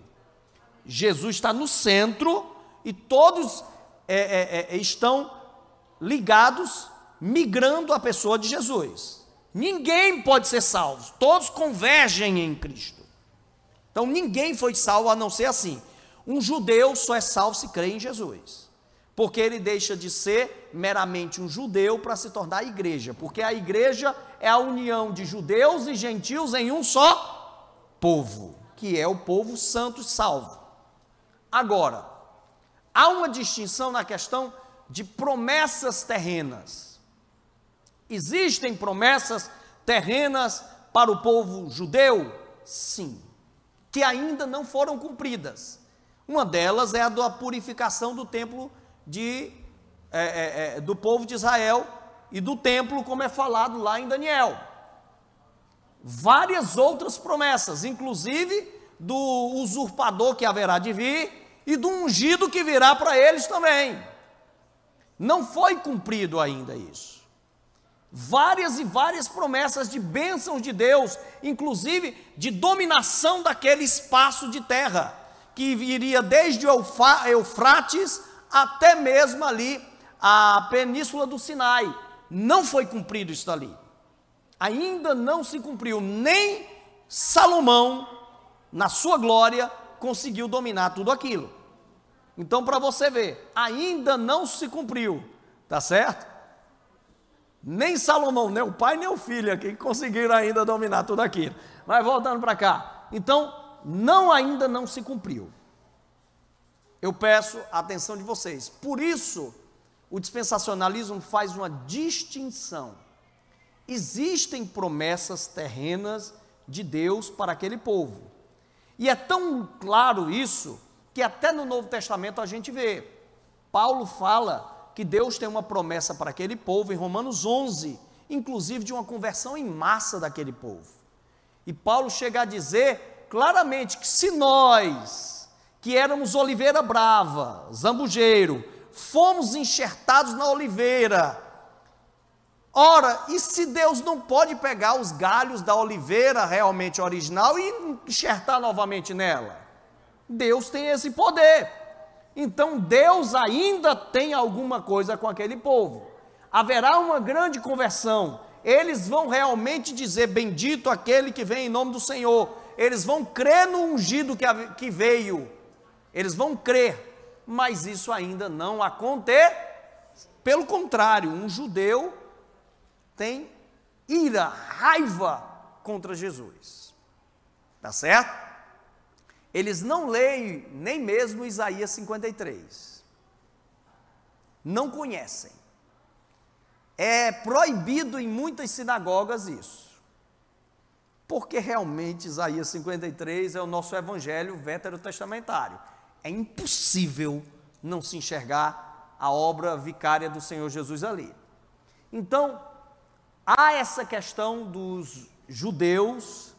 Jesus está no centro e todos é, é, é, estão ligados, migrando à pessoa de Jesus. Ninguém pode ser salvo, todos convergem em Cristo. Então ninguém foi salvo a não ser assim. Um judeu só é salvo se crê em Jesus, porque ele deixa de ser meramente um judeu para se tornar igreja, porque a igreja é a união de judeus e gentios em um só povo, que é o povo santo e salvo. Agora, há uma distinção na questão de promessas terrenas. Existem promessas terrenas para o povo judeu? Sim, que ainda não foram cumpridas. Uma delas é a da purificação do templo de, é, é, é, do povo de Israel e do templo, como é falado lá em Daniel. Várias outras promessas, inclusive do usurpador que haverá de vir e do ungido que virá para eles também. Não foi cumprido ainda isso. Várias e várias promessas de bênçãos de Deus, inclusive de dominação daquele espaço de terra, que viria desde o Eufrates até mesmo ali a península do Sinai. Não foi cumprido isso ali. Ainda não se cumpriu, nem Salomão, na sua glória, conseguiu dominar tudo aquilo. Então, para você ver, ainda não se cumpriu, tá certo? Nem Salomão, nem o pai, nem o filho aqui conseguiram ainda dominar tudo aquilo. Mas voltando para cá. Então, não ainda não se cumpriu. Eu peço a atenção de vocês. Por isso, o dispensacionalismo faz uma distinção. Existem promessas terrenas de Deus para aquele povo. E é tão claro isso que até no Novo Testamento a gente vê. Paulo fala que Deus tem uma promessa para aquele povo em Romanos 11, inclusive de uma conversão em massa daquele povo. E Paulo chega a dizer claramente que se nós, que éramos oliveira brava, zambujeiro, fomos enxertados na oliveira, ora, e se Deus não pode pegar os galhos da oliveira realmente original e enxertar novamente nela? Deus tem esse poder. Então Deus ainda tem alguma coisa com aquele povo. Haverá uma grande conversão. Eles vão realmente dizer: Bendito aquele que vem em nome do Senhor. Eles vão crer no ungido que, que veio. Eles vão crer. Mas isso ainda não acontece. Pelo contrário, um judeu tem ira, raiva contra Jesus. Tá certo? eles não leem nem mesmo Isaías 53. Não conhecem. É proibido em muitas sinagogas isso. Porque realmente Isaías 53 é o nosso evangelho veterotestamentário. É impossível não se enxergar a obra vicária do Senhor Jesus ali. Então, há essa questão dos judeus,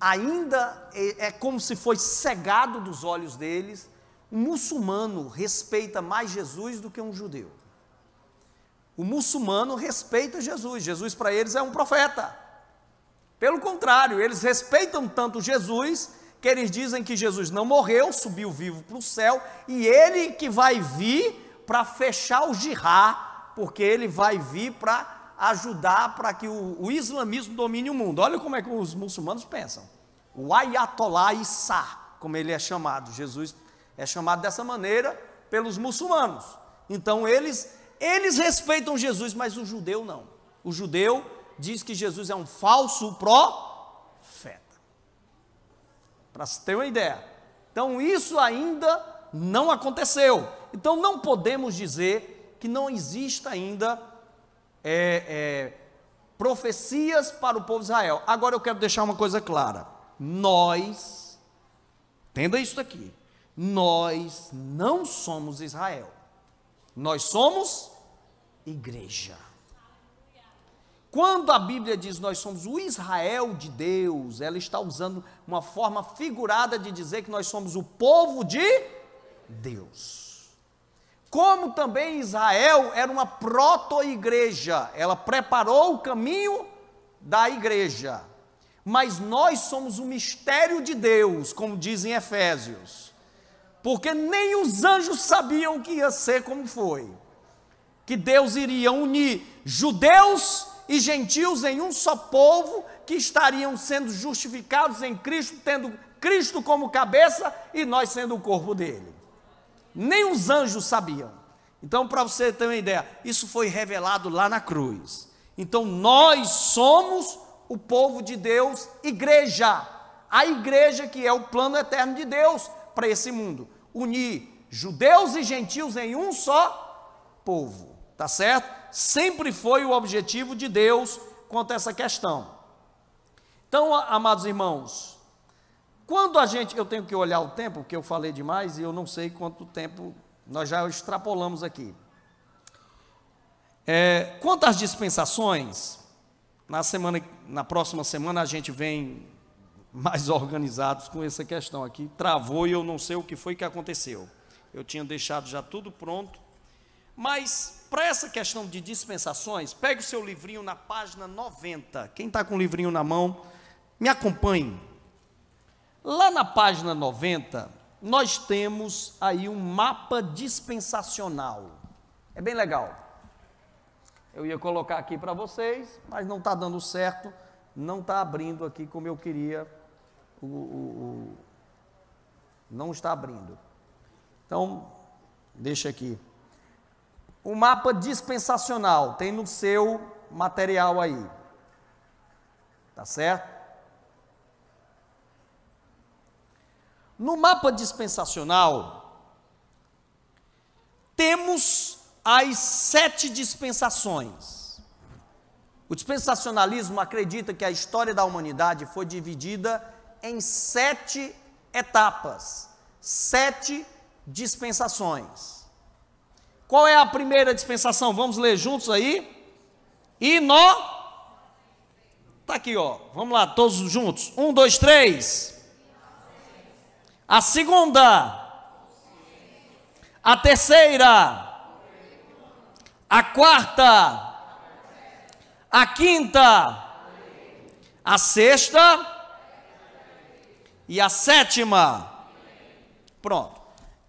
ainda é, é como se foi cegado dos olhos deles. Um muçulmano respeita mais Jesus do que um judeu. O muçulmano respeita Jesus, Jesus para eles é um profeta. Pelo contrário, eles respeitam tanto Jesus que eles dizem que Jesus não morreu, subiu vivo para o céu e ele que vai vir para fechar o jihad, porque ele vai vir para ajudar para que o, o, islamismo domine o mundo. Olha como é que os muçulmanos pensam. O Ayatollah Issa, como ele é chamado, Jesus é chamado dessa maneira pelos muçulmanos. Então eles eles respeitam Jesus, mas o judeu não. O judeu diz que Jesus é um falso profeta. Para se ter uma ideia. Então isso ainda não aconteceu. Então não podemos dizer que não exista ainda é, é, profecias para o povo de Israel. Agora eu quero deixar uma coisa clara: nós, entenda isso aqui, nós não somos Israel, nós somos igreja. Quando a Bíblia diz nós somos o Israel de Deus, ela está usando uma forma figurada de dizer que nós somos o povo de Deus. Como também Israel era uma proto-igreja, ela preparou o caminho da igreja. Mas nós somos o mistério de Deus, como dizem Efésios. Porque nem os anjos sabiam que ia ser como foi. Que Deus iria unir judeus e gentios em um só povo que estariam sendo justificados em Cristo, tendo Cristo como cabeça e nós sendo o corpo dele. Nem os anjos sabiam. Então, para você ter uma ideia, isso foi revelado lá na cruz. Então, nós somos o povo de Deus, igreja. A igreja que é o plano eterno de Deus para esse mundo. Unir judeus e gentios em um só povo. Tá certo? Sempre foi o objetivo de Deus quanto a essa questão. Então, amados irmãos, quando a gente, eu tenho que olhar o tempo, porque eu falei demais e eu não sei quanto tempo nós já extrapolamos aqui. É, quanto às dispensações, na semana, na próxima semana a gente vem mais organizados com essa questão aqui. Travou e eu não sei o que foi que aconteceu. Eu tinha deixado já tudo pronto, mas para essa questão de dispensações, pegue o seu livrinho na página 90. Quem está com o livrinho na mão, me acompanhe. Lá na página 90, nós temos aí um mapa dispensacional. É bem legal. Eu ia colocar aqui para vocês, mas não está dando certo, não está abrindo aqui como eu queria. O, o, o, não está abrindo. Então, deixa aqui. O mapa dispensacional tem no seu material aí. Tá certo? No mapa dispensacional, temos as sete dispensações. O dispensacionalismo acredita que a história da humanidade foi dividida em sete etapas, sete dispensações. Qual é a primeira dispensação? Vamos ler juntos aí? E nó. Está aqui, ó. Vamos lá, todos juntos. Um, dois, três. A segunda. A terceira. A quarta. A quinta. A sexta. E a sétima. Pronto.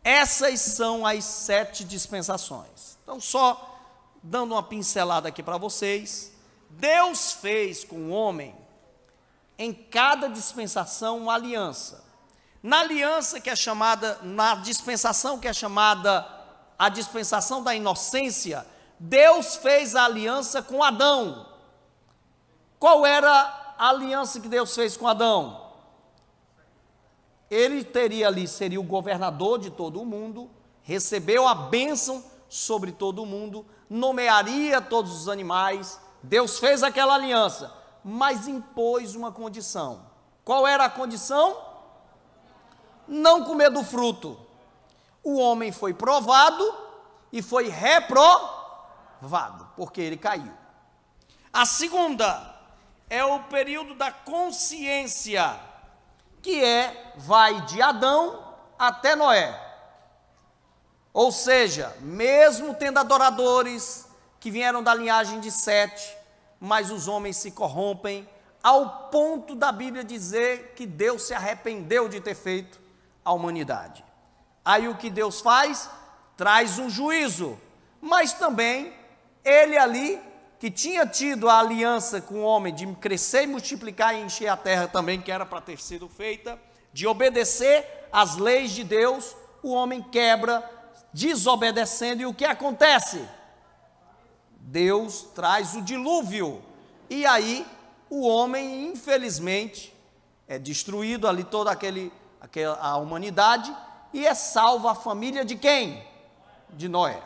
Essas são as sete dispensações. Então, só dando uma pincelada aqui para vocês, Deus fez com o homem, em cada dispensação, uma aliança. Na aliança que é chamada, na dispensação que é chamada a dispensação da inocência, Deus fez a aliança com Adão. Qual era a aliança que Deus fez com Adão? Ele teria ali, seria o governador de todo o mundo, recebeu a bênção sobre todo o mundo, nomearia todos os animais. Deus fez aquela aliança. mas impôs uma condição. Qual era a condição? Não comer do fruto. O homem foi provado e foi reprovado, porque ele caiu. A segunda é o período da consciência, que é vai de Adão até Noé. Ou seja, mesmo tendo adoradores que vieram da linhagem de Sete, mas os homens se corrompem, ao ponto da Bíblia dizer que Deus se arrependeu de ter feito a humanidade. Aí o que Deus faz? Traz um juízo, mas também ele ali, que tinha tido a aliança com o homem de crescer e multiplicar e encher a terra também, que era para ter sido feita, de obedecer às leis de Deus, o homem quebra desobedecendo, e o que acontece? Deus traz o dilúvio, e aí o homem, infelizmente, é destruído ali toda aquele, aquela, a humanidade, e é salva a família de quem? De Noé.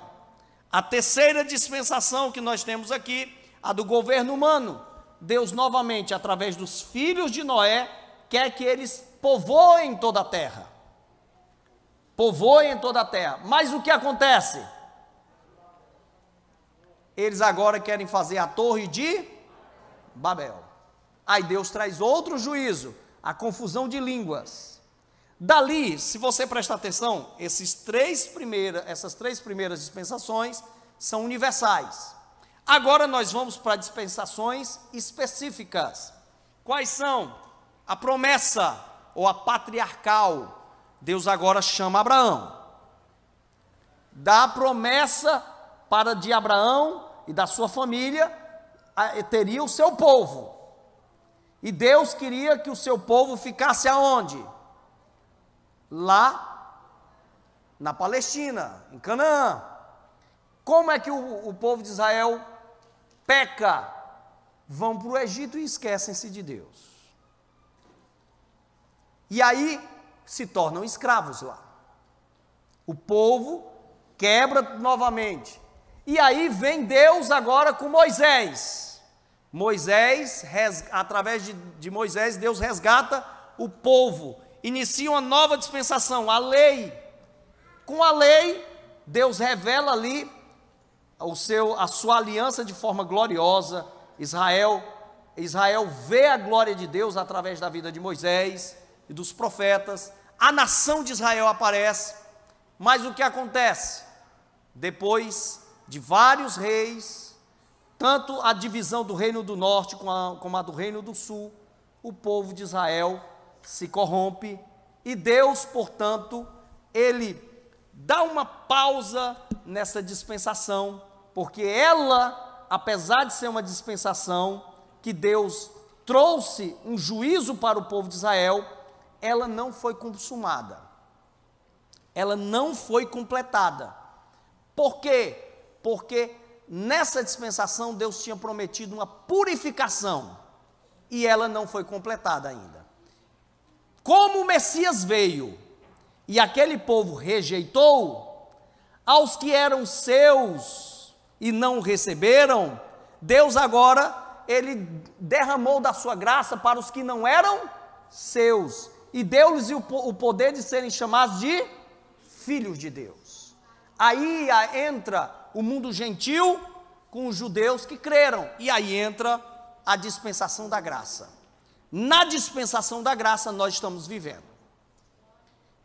A terceira dispensação que nós temos aqui, a do governo humano. Deus, novamente, através dos filhos de Noé, quer que eles povoem toda a terra povoem toda a terra. Mas o que acontece? Eles agora querem fazer a torre de Babel. Aí Deus traz outro juízo, a confusão de línguas. Dali, se você prestar atenção, esses três primeiras, essas três primeiras dispensações são universais. Agora nós vamos para dispensações específicas. Quais são? A promessa ou a patriarcal, Deus agora chama Abraão. Dá a promessa para de Abraão e da sua família teria o seu povo. E Deus queria que o seu povo ficasse aonde? Lá na Palestina, em Canaã. Como é que o, o povo de Israel peca? Vão para o Egito e esquecem-se de Deus. E aí se tornam escravos lá. O povo quebra novamente. E aí vem Deus agora com Moisés. Moisés, através de, de Moisés, Deus resgata o povo, inicia uma nova dispensação, a lei. Com a lei, Deus revela ali o seu, a sua aliança de forma gloriosa. Israel, Israel vê a glória de Deus através da vida de Moisés e dos profetas a nação de Israel aparece, mas o que acontece? Depois de vários reis, tanto a divisão do reino do norte como a, como a do reino do sul, o povo de Israel se corrompe e Deus, portanto, ele dá uma pausa nessa dispensação, porque ela, apesar de ser uma dispensação que Deus trouxe um juízo para o povo de Israel, ela não foi consumada. Ela não foi completada. Por quê? Porque nessa dispensação Deus tinha prometido uma purificação e ela não foi completada ainda. Como o Messias veio e aquele povo rejeitou, aos que eram seus e não receberam, Deus agora ele derramou da sua graça para os que não eram seus e deu-lhes o poder de serem chamados de filhos de Deus. Aí entra o mundo gentil com os judeus que creram, e aí entra a dispensação da graça. Na dispensação da graça nós estamos vivendo.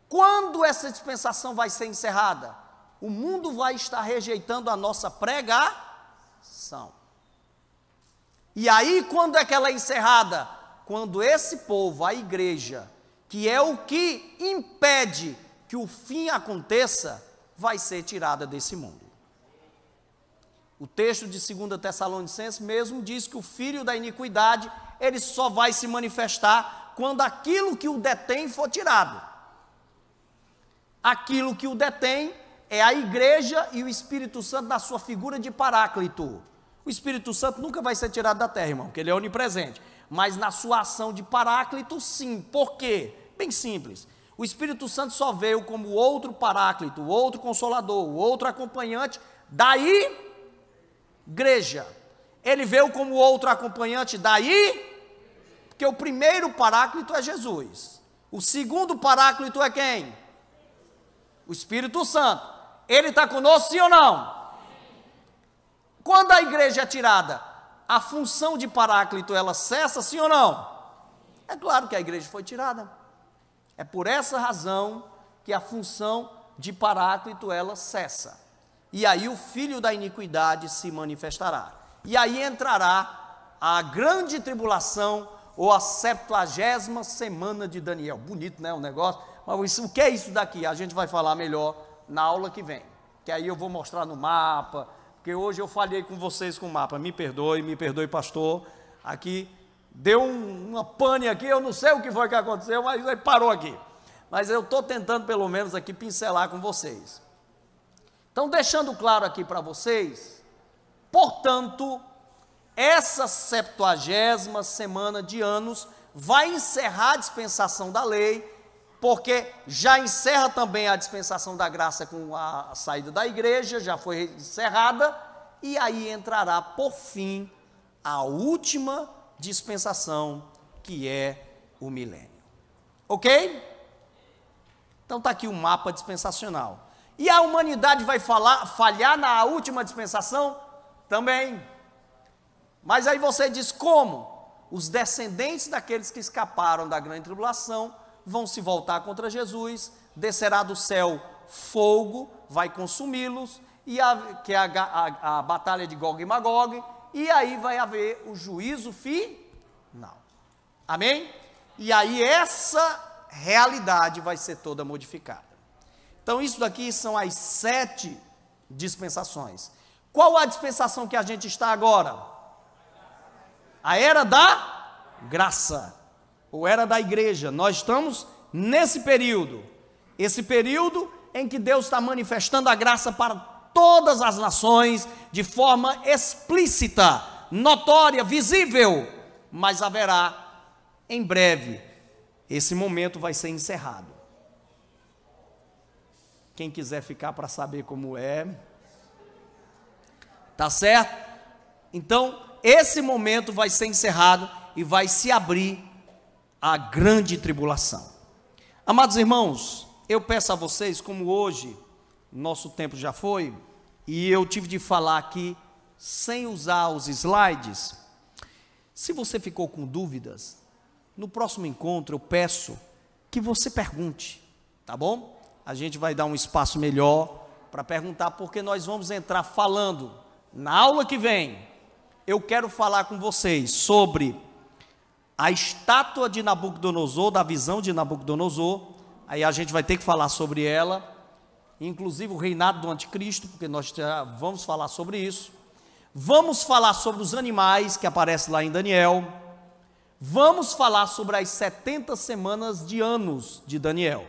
Quando essa dispensação vai ser encerrada? O mundo vai estar rejeitando a nossa pregação. E aí, quando é que ela é encerrada? Quando esse povo, a igreja, que é o que impede que o fim aconteça, vai ser tirada desse mundo. O texto de 2 Tessalonicenses mesmo diz que o filho da iniquidade, ele só vai se manifestar quando aquilo que o detém for tirado. Aquilo que o detém é a igreja e o Espírito Santo na sua figura de paráclito. O Espírito Santo nunca vai ser tirado da terra, irmão, porque ele é onipresente mas na sua ação de paráclito, sim. Por quê? Bem simples. O Espírito Santo só veio como outro paráclito, outro consolador, outro acompanhante daí igreja. Ele veio como outro acompanhante daí Porque o primeiro paráclito é Jesus. O segundo paráclito é quem? O Espírito Santo. Ele está conosco, sim ou não? Quando a igreja é tirada, a função de paráclito ela cessa, sim ou não? É claro que a igreja foi tirada. É por essa razão que a função de paráclito ela cessa. E aí o filho da iniquidade se manifestará. E aí entrará a grande tribulação ou a septuagésima semana de Daniel. Bonito, né, o negócio? Mas isso, o que é isso daqui? A gente vai falar melhor na aula que vem. Que aí eu vou mostrar no mapa, porque hoje eu falhei com vocês com o mapa. Me perdoe, me perdoe, pastor. Aqui deu um, uma pane aqui, eu não sei o que foi que aconteceu, mas aí parou aqui. Mas eu estou tentando pelo menos aqui pincelar com vocês. Então, deixando claro aqui para vocês, portanto, essa septuagésima semana de anos vai encerrar a dispensação da lei, porque já encerra também a dispensação da graça com a saída da igreja, já foi encerrada, e aí entrará por fim a última dispensação, que é o milênio. Ok? Então está aqui o mapa dispensacional. E a humanidade vai falar, falhar na última dispensação? Também. Mas aí você diz como? Os descendentes daqueles que escaparam da grande tribulação vão se voltar contra Jesus, descerá do céu fogo, vai consumi-los, e a, que é a, a, a batalha de Gog e Magog, e aí vai haver o juízo final. Amém? E aí essa realidade vai ser toda modificada. Então, isso daqui são as sete dispensações. Qual a dispensação que a gente está agora? A era da graça, ou era da igreja. Nós estamos nesse período. Esse período em que Deus está manifestando a graça para todas as nações de forma explícita, notória, visível, mas haverá em breve. Esse momento vai ser encerrado. Quem quiser ficar para saber como é, tá certo? Então, esse momento vai ser encerrado e vai se abrir a grande tribulação. Amados irmãos, eu peço a vocês, como hoje nosso tempo já foi, e eu tive de falar aqui sem usar os slides. Se você ficou com dúvidas, no próximo encontro eu peço que você pergunte, tá bom? a gente vai dar um espaço melhor para perguntar, porque nós vamos entrar falando na aula que vem. Eu quero falar com vocês sobre a estátua de Nabucodonosor, da visão de Nabucodonosor. Aí a gente vai ter que falar sobre ela, inclusive o reinado do anticristo, porque nós já vamos falar sobre isso. Vamos falar sobre os animais que aparecem lá em Daniel. Vamos falar sobre as 70 semanas de anos de Daniel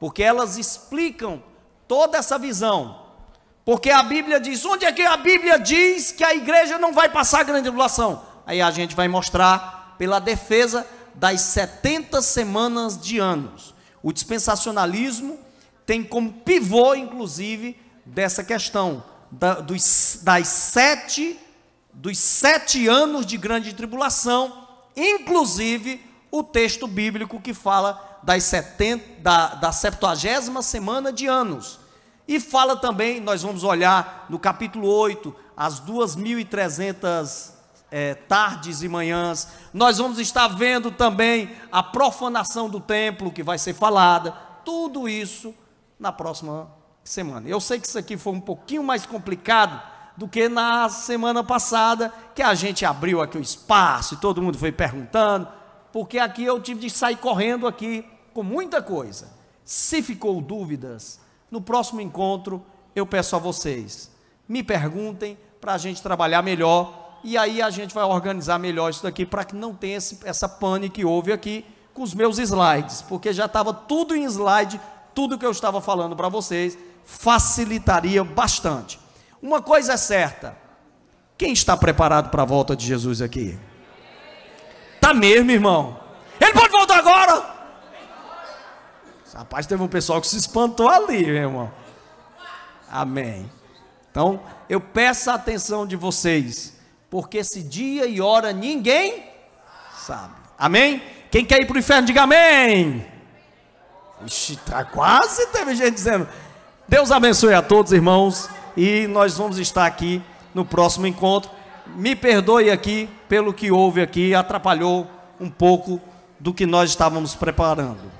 porque elas explicam toda essa visão. Porque a Bíblia diz: onde é que a Bíblia diz que a igreja não vai passar grande tribulação? Aí a gente vai mostrar pela defesa das 70 semanas de anos. O dispensacionalismo tem como pivô, inclusive, dessa questão da, dos, das sete, dos sete anos de grande tribulação, inclusive o texto bíblico que fala das 70, da, da 70 semana de anos. E fala também, nós vamos olhar no capítulo 8, as 2.300 é, tardes e manhãs. Nós vamos estar vendo também a profanação do templo que vai ser falada. Tudo isso na próxima semana. Eu sei que isso aqui foi um pouquinho mais complicado do que na semana passada, que a gente abriu aqui o espaço e todo mundo foi perguntando porque aqui eu tive de sair correndo aqui com muita coisa. Se ficou dúvidas, no próximo encontro eu peço a vocês, me perguntem para a gente trabalhar melhor e aí a gente vai organizar melhor isso daqui para que não tenha esse, essa pane que houve aqui com os meus slides, porque já estava tudo em slide, tudo que eu estava falando para vocês, facilitaria bastante. Uma coisa é certa, quem está preparado para a volta de Jesus aqui? Tá mesmo, irmão. Ele pode voltar agora. Rapaz, teve um pessoal que se espantou ali, meu irmão. Amém. Então, eu peço a atenção de vocês, porque esse dia e hora ninguém sabe. Amém? Quem quer ir para o inferno, diga amém. Ixi, tá quase teve gente dizendo. Deus abençoe a todos, irmãos, e nós vamos estar aqui no próximo encontro. Me perdoe aqui pelo que houve aqui, atrapalhou um pouco do que nós estávamos preparando.